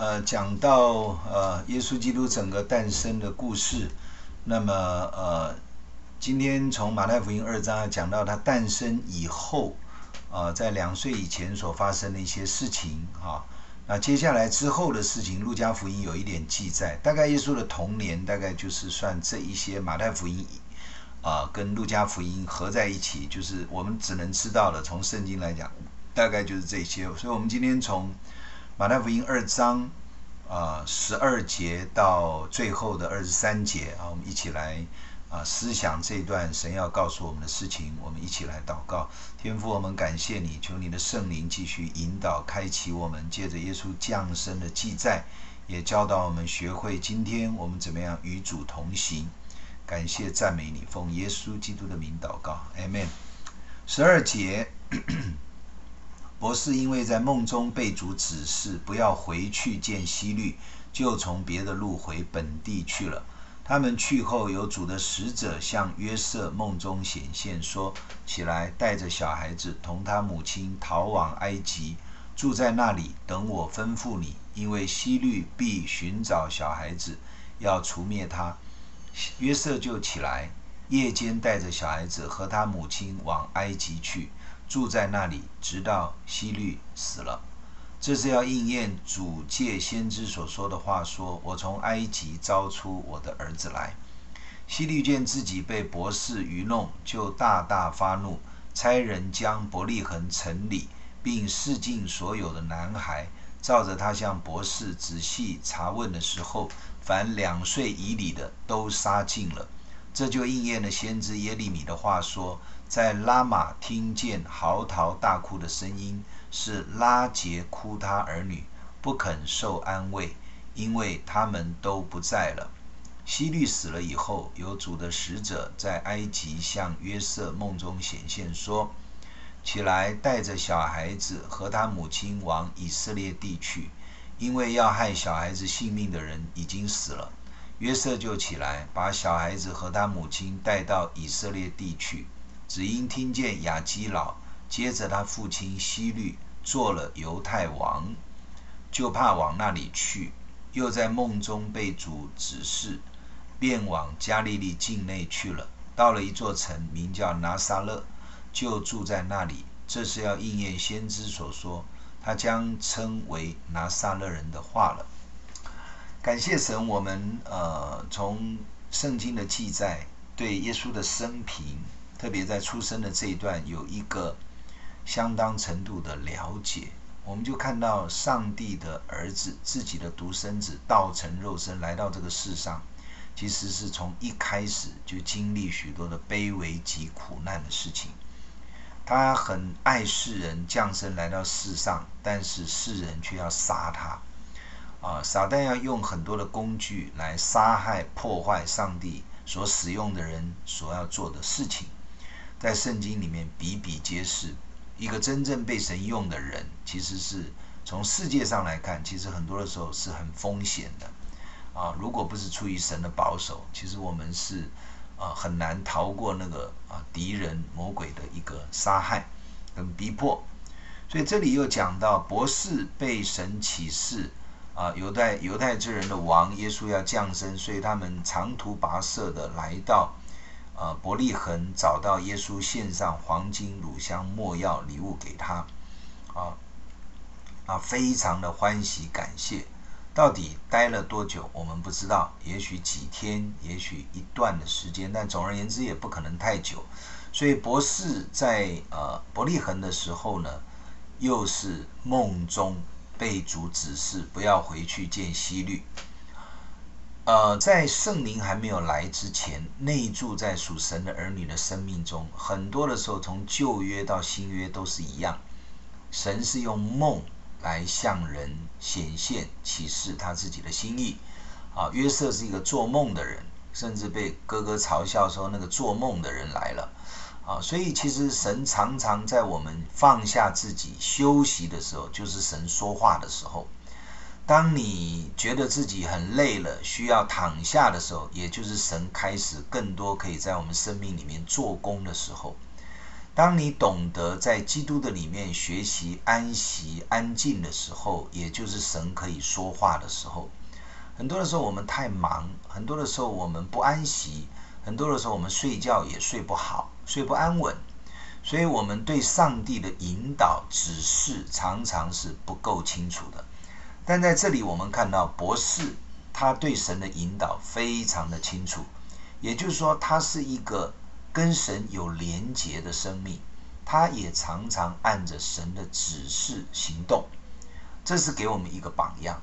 呃讲到呃耶稣基督整个诞生的故事，那么呃今天从马太福音二章讲到他诞生以后，呃在两岁以前所发生的一些事情啊，那接下来之后的事情，路加福音有一点记载，大概耶稣的童年大概就是算这一些马太福音啊、跟路加福音合在一起，就是我们只能知道的，从圣经来讲。大概就是这些，所以我们今天从马太福音二章啊十二节到最后的二十三节啊，我们一起来啊思想这段神要告诉我们的事情。我们一起来祷告，天父，我们感谢你，求你的圣灵继续引导、开启我们，借着耶稣降生的记载，也教导我们学会今天我们怎么样与主同行。感谢赞美你，奉耶稣基督的名祷告，，Amen。十二节。博士因为在梦中被主指示不要回去见希律，就从别的路回本地去了。他们去后，有主的使者向约瑟梦中显现，说：“起来，带着小孩子同他母亲逃往埃及，住在那里，等我吩咐你，因为希律必寻找小孩子，要除灭他。”约瑟就起来，夜间带着小孩子和他母亲往埃及去。住在那里，直到希律死了。这是要应验主借先知所说的话说：“我从埃及招出我的儿子来。”希律见自己被博士愚弄，就大大发怒，差人将伯利恒城里并示尽所有的男孩，照着他向博士仔细查问的时候，凡两岁以里的都杀尽了。这就应验了先知耶利米的话说。在拉玛听见嚎啕大哭的声音，是拉杰哭他儿女，不肯受安慰，因为他们都不在了。希律死了以后，有主的使者在埃及向约瑟梦中显现，说：“起来，带着小孩子和他母亲往以色列地去，因为要害小孩子性命的人已经死了。”约瑟就起来，把小孩子和他母亲带到以色列地去。只因听见亚基老接着他父亲希律做了犹太王，就怕往那里去，又在梦中被主指示，便往加利利境内去了。到了一座城，名叫拿撒勒，就住在那里。这是要应验先知所说，他将称为拿撒勒人的话了。感谢神，我们呃从圣经的记载对耶稣的生平。特别在出生的这一段，有一个相当程度的了解，我们就看到上帝的儿子，自己的独生子，道成肉身来到这个世上，其实是从一开始就经历许多的卑微及苦难的事情。他很爱世人，降生来到世上，但是世人却要杀他。啊，撒旦要用很多的工具来杀害、破坏上帝所使用的人所要做的事情。在圣经里面比比皆是，一个真正被神用的人，其实是从世界上来看，其实很多的时候是很风险的啊。如果不是出于神的保守，其实我们是啊很难逃过那个啊敌人魔鬼的一个杀害跟逼迫。所以这里又讲到博士被神启示啊，犹太犹太之人的王耶稣要降生，所以他们长途跋涉的来到。呃，伯利恒找到耶稣，献上黄金、乳香、没药礼物给他，啊啊，非常的欢喜感谢。到底待了多久，我们不知道，也许几天，也许一段的时间，但总而言之也不可能太久。所以博士在呃伯利恒的时候呢，又是梦中被主指示不要回去见希律。呃，在圣灵还没有来之前，内住在属神的儿女的生命中，很多的时候，从旧约到新约都是一样，神是用梦来向人显现启示他自己的心意。啊，约瑟是一个做梦的人，甚至被哥哥嘲笑说那个做梦的人来了。啊，所以其实神常常在我们放下自己休息的时候，就是神说话的时候。当你觉得自己很累了，需要躺下的时候，也就是神开始更多可以在我们生命里面做工的时候。当你懂得在基督的里面学习安息、安静的时候，也就是神可以说话的时候。很多的时候我们太忙，很多的时候我们不安息，很多的时候我们睡觉也睡不好，睡不安稳。所以，我们对上帝的引导、指示常常是不够清楚的。但在这里，我们看到博士他对神的引导非常的清楚，也就是说，他是一个。跟神有连结的生命，他也常常按着神的指示行动，这是给我们一个榜样。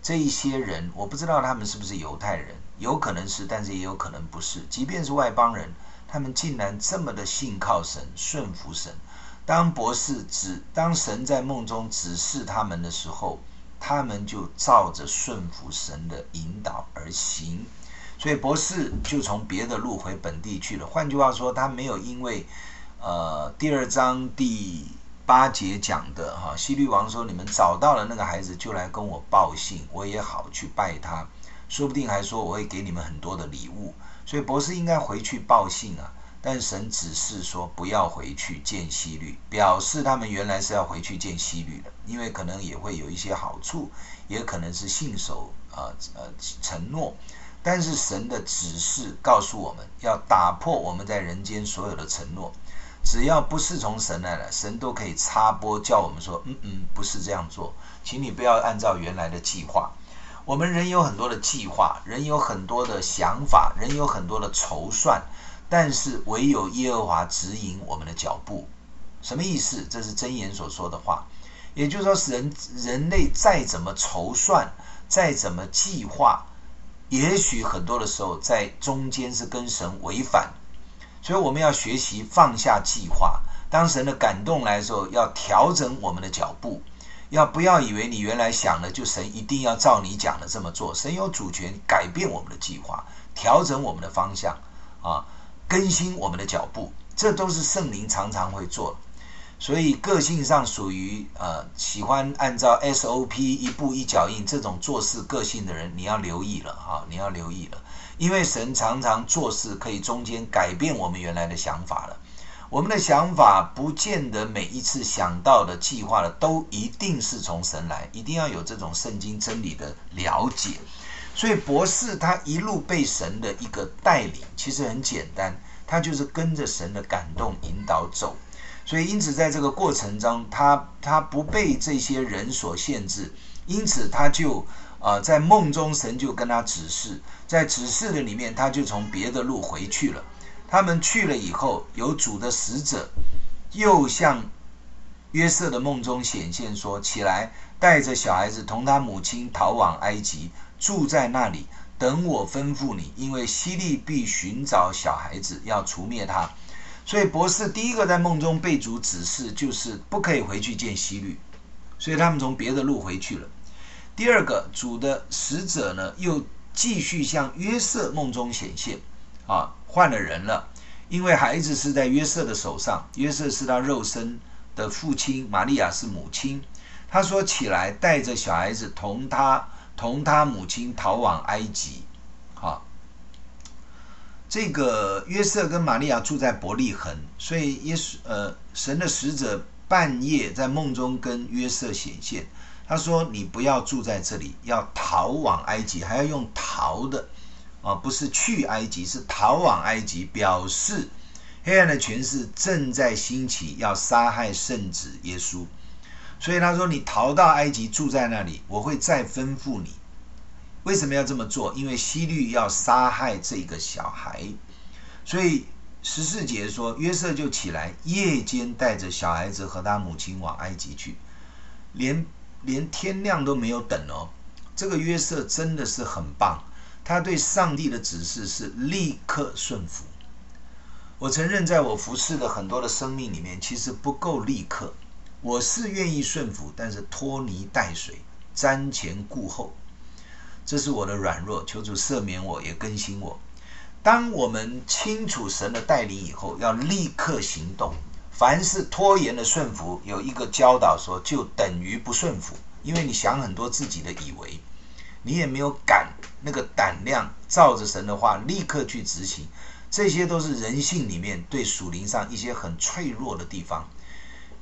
这一些人，我不知道他们是不是犹太人，有可能是，但是也有可能不是。即便是外邦人，他们竟然这么的信靠神、顺服神。当博士指，当神在梦中指示他们的时候，他们就照着顺服神的引导而行。所以博士就从别的路回本地去了。换句话说，他没有因为，呃，第二章第八节讲的哈，希律王说：“你们找到了那个孩子，就来跟我报信，我也好去拜他。说不定还说我会给你们很多的礼物。”所以博士应该回去报信啊。但神指示说不要回去见希律，表示他们原来是要回去见希律的，因为可能也会有一些好处，也可能是信守呃呃承诺。但是神的指示告诉我们要打破我们在人间所有的承诺，只要不是从神来的，神都可以插播叫我们说，嗯嗯，不是这样做，请你不要按照原来的计划。我们人有很多的计划，人有很多的想法，人有很多的筹算，但是唯有耶和华指引我们的脚步。什么意思？这是箴言所说的话，也就是说，人人类再怎么筹算，再怎么计划。也许很多的时候在中间是跟神违反，所以我们要学习放下计划。当神的感动来的时候，要调整我们的脚步，要不要以为你原来想的就神一定要照你讲的这么做？神有主权改变我们的计划，调整我们的方向，啊，更新我们的脚步，这都是圣灵常常会做。所以个性上属于呃喜欢按照 SOP 一步一脚印这种做事个性的人，你要留意了哈，你要留意了，因为神常常做事可以中间改变我们原来的想法了。我们的想法不见得每一次想到的计划的都一定是从神来，一定要有这种圣经真理的了解。所以博士他一路被神的一个带领，其实很简单，他就是跟着神的感动引导走。所以，因此，在这个过程中，他他不被这些人所限制，因此他就啊、呃，在梦中神就跟他指示，在指示的里面，他就从别的路回去了。他们去了以后，有主的使者又向约瑟的梦中显现说：“起来，带着小孩子同他母亲逃往埃及，住在那里，等我吩咐你，因为希律必寻找小孩子，要除灭他。”所以博士第一个在梦中被主指示，就是不可以回去见希律，所以他们从别的路回去了。第二个，主的使者呢，又继续向约瑟梦中显现，啊，换了人了，因为孩子是在约瑟的手上，约瑟是他肉身的父亲，玛利亚是母亲。他说：“起来，带着小孩子同他同他母亲逃往埃及。”好。这个约瑟跟玛利亚住在伯利恒，所以耶稣呃神的使者半夜在梦中跟约瑟显现，他说：“你不要住在这里，要逃往埃及，还要用逃的啊，不是去埃及，是逃往埃及，表示黑暗的权势正在兴起，要杀害圣子耶稣。所以他说：你逃到埃及住在那里，我会再吩咐你。”为什么要这么做？因为希律要杀害这个小孩，所以十四节说，约瑟就起来，夜间带着小孩子和他母亲往埃及去，连连天亮都没有等哦。这个约瑟真的是很棒，他对上帝的指示是立刻顺服。我承认，在我服侍的很多的生命里面，其实不够立刻。我是愿意顺服，但是拖泥带水，瞻前顾后。这是我的软弱，求主赦免我，也更新我。当我们清楚神的带领以后，要立刻行动。凡是拖延的顺服，有一个教导说，就等于不顺服，因为你想很多自己的以为，你也没有敢那个胆量，照着神的话立刻去执行。这些都是人性里面对属灵上一些很脆弱的地方。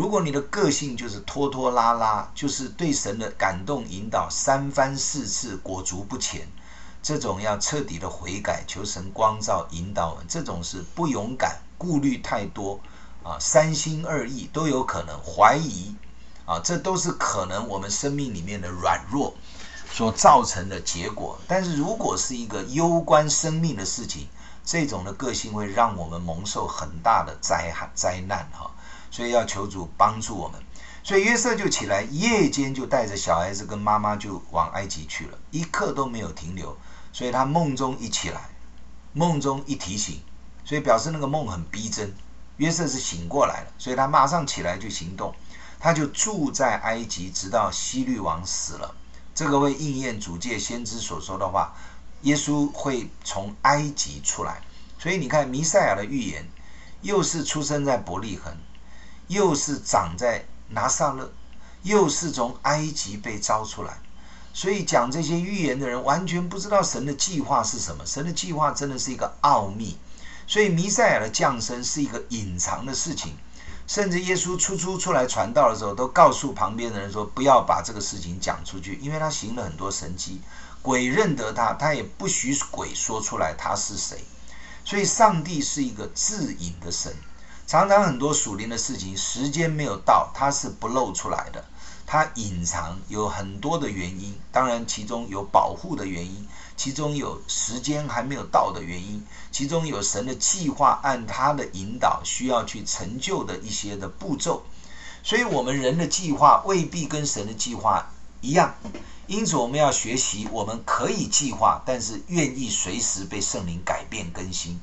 如果你的个性就是拖拖拉拉，就是对神的感动引导三番四次裹足不前，这种要彻底的悔改，求神光照引导我们，这种是不勇敢、顾虑太多啊，三心二意都有可能怀疑啊，这都是可能我们生命里面的软弱所造成的结果。但是如果是一个攸关生命的事情，这种的个性会让我们蒙受很大的灾害灾难哈。所以要求主帮助我们，所以约瑟就起来，夜间就带着小孩子跟妈妈就往埃及去了，一刻都没有停留。所以他梦中一起来，梦中一提醒，所以表示那个梦很逼真。约瑟是醒过来了，所以他马上起来就行动，他就住在埃及，直到希律王死了。这个会应验主界先知所说的话，耶稣会从埃及出来。所以你看弥赛亚的预言，又是出生在伯利恒。又是长在拿撒勒，又是从埃及被招出来，所以讲这些预言的人完全不知道神的计划是什么。神的计划真的是一个奥秘，所以弥赛亚的降生是一个隐藏的事情。甚至耶稣初初出来传道的时候，都告诉旁边的人说：“不要把这个事情讲出去，因为他行了很多神迹，鬼认得他，他也不许鬼说出来他是谁。所以上帝是一个自隐的神。”常常很多属灵的事情，时间没有到，它是不露出来的，它隐藏有很多的原因。当然，其中有保护的原因，其中有时间还没有到的原因，其中有神的计划按他的引导需要去成就的一些的步骤。所以，我们人的计划未必跟神的计划一样，因此我们要学习，我们可以计划，但是愿意随时被圣灵改变更新。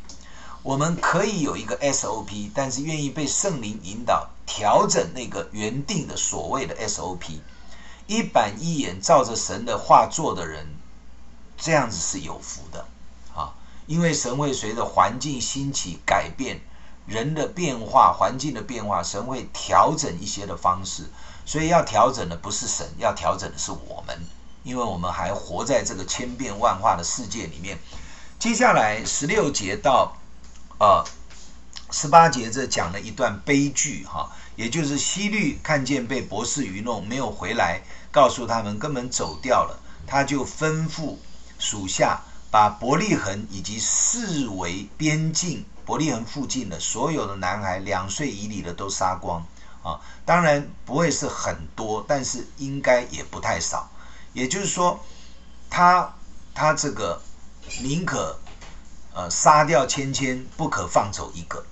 我们可以有一个 SOP，但是愿意被圣灵引导调整那个原定的所谓的 SOP，一板一眼照着神的话做的人，这样子是有福的啊！因为神会随着环境兴起改变，人的变化、环境的变化，神会调整一些的方式。所以要调整的不是神，要调整的是我们，因为我们还活在这个千变万化的世界里面。接下来十六节到。啊，十八节这讲了一段悲剧哈，也就是西律看见被博士愚弄，没有回来告诉他们，根本走掉了。他就吩咐属下把伯利恒以及四围边境伯利恒附近的所有的男孩两岁以里的都杀光啊，当然不会是很多，但是应该也不太少。也就是说，他他这个宁可。呃，杀掉千千，不可放走一个，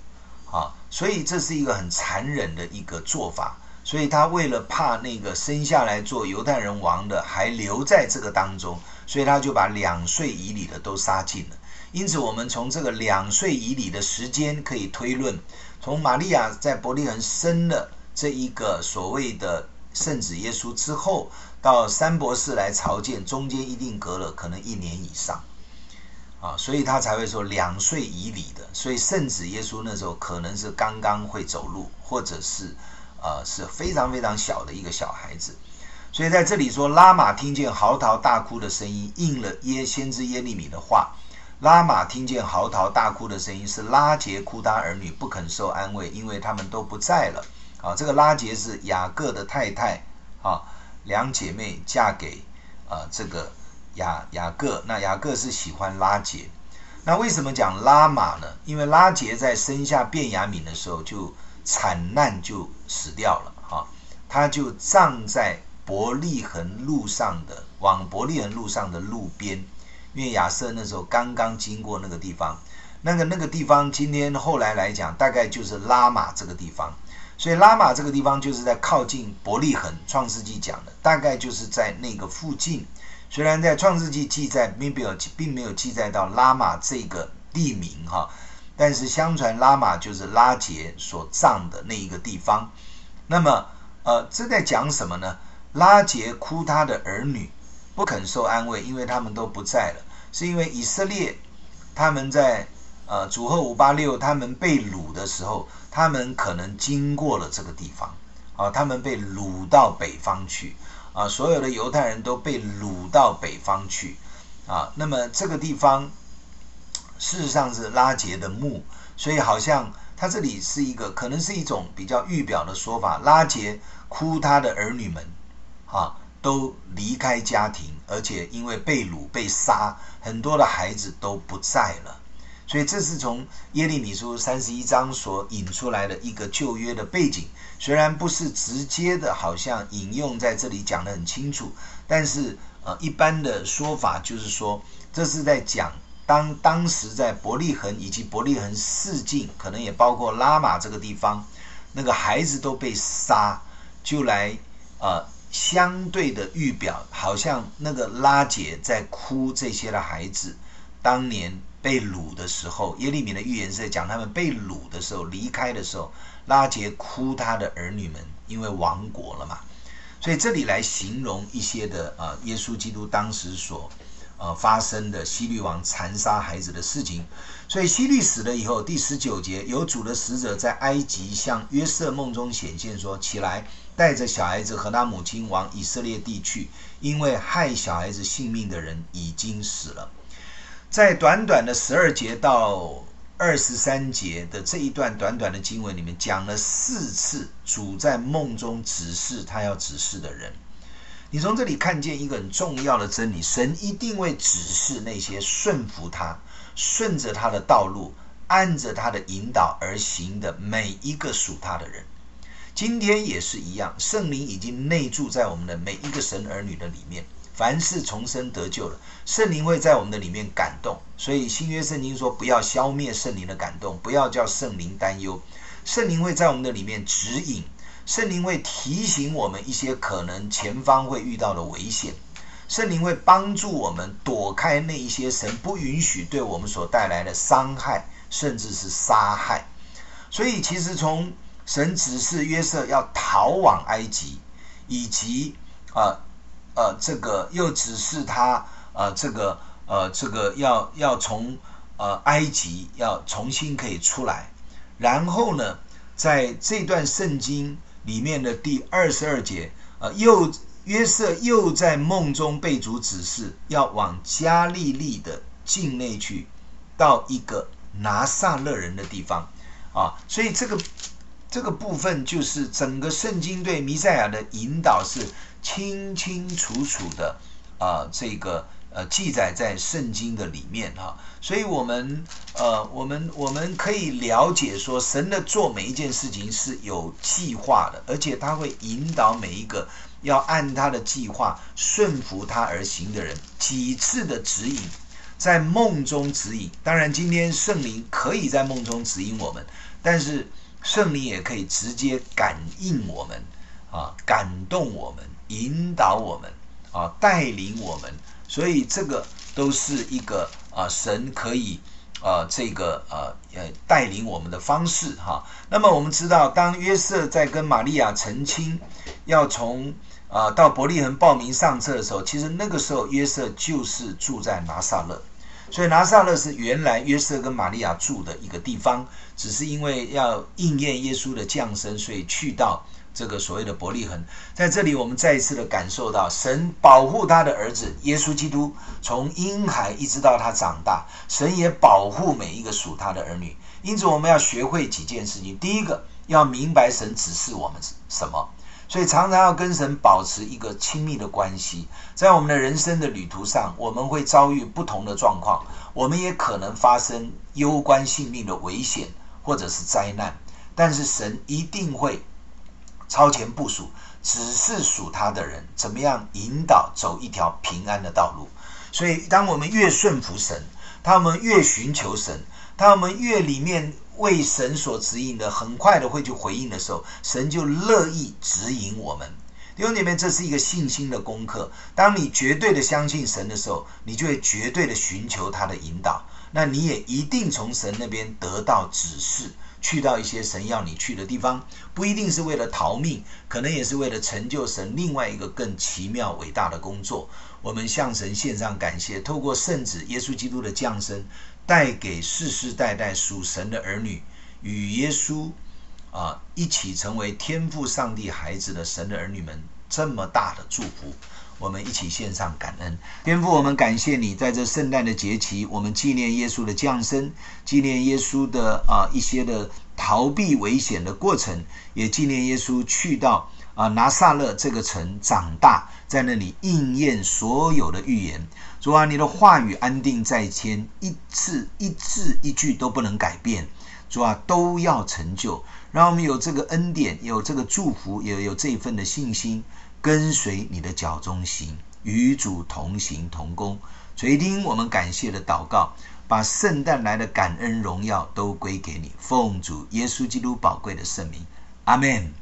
啊，所以这是一个很残忍的一个做法。所以他为了怕那个生下来做犹太人王的还留在这个当中，所以他就把两岁以里的都杀尽了。因此，我们从这个两岁以里的时间可以推论，从玛利亚在伯利恒生了这一个所谓的圣子耶稣之后，到三博士来朝见，中间一定隔了可能一年以上。啊，所以他才会说两岁以里的，所以圣子耶稣那时候可能是刚刚会走路，或者是，呃，是非常非常小的一个小孩子。所以在这里说，拉玛听见嚎啕大哭的声音，应了耶先知耶利米的话。拉玛听见嚎啕大哭的声音，是拉杰哭他儿女不肯受安慰，因为他们都不在了。啊，这个拉杰是雅各的太太，啊，两姐妹嫁给，啊，这个。雅雅各，那雅各是喜欢拉杰，那为什么讲拉玛呢？因为拉杰在生下便雅悯的时候就惨难就死掉了，哈，他就葬在伯利恒路上的往伯利恒路上的路边，因为亚瑟那时候刚刚经过那个地方，那个那个地方今天后来来讲大概就是拉玛这个地方，所以拉玛这个地方就是在靠近伯利恒，创世纪讲的大概就是在那个附近。虽然在创世纪记载并没有并没有记载到拉玛这个地名哈，但是相传拉玛就是拉杰所葬的那一个地方。那么，呃，这在讲什么呢？拉杰哭他的儿女不肯受安慰，因为他们都不在了，是因为以色列他们在呃主后五八六他们被掳的时候，他们可能经过了这个地方啊，他们被掳到北方去。啊，所有的犹太人都被掳到北方去，啊，那么这个地方，事实上是拉结的墓，所以好像他这里是一个可能是一种比较预表的说法。拉结哭他的儿女们，啊，都离开家庭，而且因为被掳被杀，很多的孩子都不在了。所以这是从耶利米书三十一章所引出来的一个旧约的背景，虽然不是直接的，好像引用在这里讲得很清楚，但是呃，一般的说法就是说，这是在讲当当时在伯利恒以及伯利恒四境，可能也包括拉玛这个地方，那个孩子都被杀，就来呃相对的预表，好像那个拉姐在哭这些的孩子当年。被掳的时候，耶利米的预言是在讲他们被掳的时候，离开的时候，拉杰哭他的儿女们，因为亡国了嘛。所以这里来形容一些的啊，耶稣基督当时所呃发生的希律王残杀孩子的事情。所以希律死了以后，第十九节，有主的使者在埃及向约瑟梦中显现说：“起来，带着小孩子和他母亲往以色列地去，因为害小孩子性命的人已经死了。”在短短的十二节到二十三节的这一段短短的经文里面，讲了四次主在梦中指示他要指示的人。你从这里看见一个很重要的真理：神一定会指示那些顺服他、顺着他的道路、按着他的引导而行的每一个属他的人。今天也是一样，圣灵已经内住在我们的每一个神儿女的里面。凡是重生得救了，圣灵会在我们的里面感动，所以新约圣经说不要消灭圣灵的感动，不要叫圣灵担忧。圣灵会在我们的里面指引，圣灵会提醒我们一些可能前方会遇到的危险，圣灵会帮助我们躲开那一些神不允许对我们所带来的伤害，甚至是杀害。所以其实从神指示约瑟要逃往埃及，以及啊。呃呃，这个又指示他，呃，这个，呃，这个要要从呃埃及要重新可以出来，然后呢，在这段圣经里面的第二十二节，呃，又约瑟又在梦中被主指示要往加利利的境内去，到一个拿撒勒人的地方，啊，所以这个这个部分就是整个圣经对弥赛亚的引导是。清清楚楚的啊、呃，这个呃记载在圣经的里面哈，所以我们呃我们我们可以了解说，神的做每一件事情是有计划的，而且他会引导每一个要按他的计划顺服他而行的人，几次的指引，在梦中指引。当然，今天圣灵可以在梦中指引我们，但是圣灵也可以直接感应我们啊，感动我们。引导我们啊，带领我们，所以这个都是一个啊，神可以啊，这个呃呃带领我们的方式哈。那么我们知道，当约瑟在跟玛利亚成亲，要从啊到伯利恒报名上册的时候，其实那个时候约瑟就是住在拿撒勒，所以拿撒勒是原来约瑟跟玛利亚住的一个地方，只是因为要应验耶稣的降生，所以去到。这个所谓的伯利恒，在这里我们再一次的感受到神保护他的儿子耶稣基督，从婴孩一直到他长大，神也保护每一个属他的儿女。因此，我们要学会几件事情：第一个，要明白神指示我们什么，所以常常要跟神保持一个亲密的关系。在我们的人生的旅途上，我们会遭遇不同的状况，我们也可能发生攸关性命的危险或者是灾难，但是神一定会。超前部署，只是属他的人怎么样引导走一条平安的道路。所以，当我们越顺服神，他们越寻求神，他们越里面为神所指引的，很快的会去回应的时候，神就乐意指引我们。弟兄姐妹，这是一个信心的功课。当你绝对的相信神的时候，你就会绝对的寻求他的引导，那你也一定从神那边得到指示。去到一些神要你去的地方，不一定是为了逃命，可能也是为了成就神另外一个更奇妙伟大的工作。我们向神献上感谢，透过圣子耶稣基督的降生，带给世世代代属神的儿女与耶稣啊、一起成为天父上帝孩子的神的儿女们这么大的祝福。我们一起献上感恩。天父，我们感谢你，在这圣诞的节期，我们纪念耶稣的降生，纪念耶稣的啊一些的逃避危险的过程，也纪念耶稣去到啊拿撒勒这个城长大，在那里应验所有的预言。主啊，你的话语安定在天，一字一字一句都不能改变。主啊，都要成就，让我们有这个恩典，有这个祝福，也有这份的信心，跟随你的脚中行，与主同行同工。垂听我们感谢的祷告，把圣诞来的感恩荣耀都归给你，奉主耶稣基督宝贵的圣名，阿门。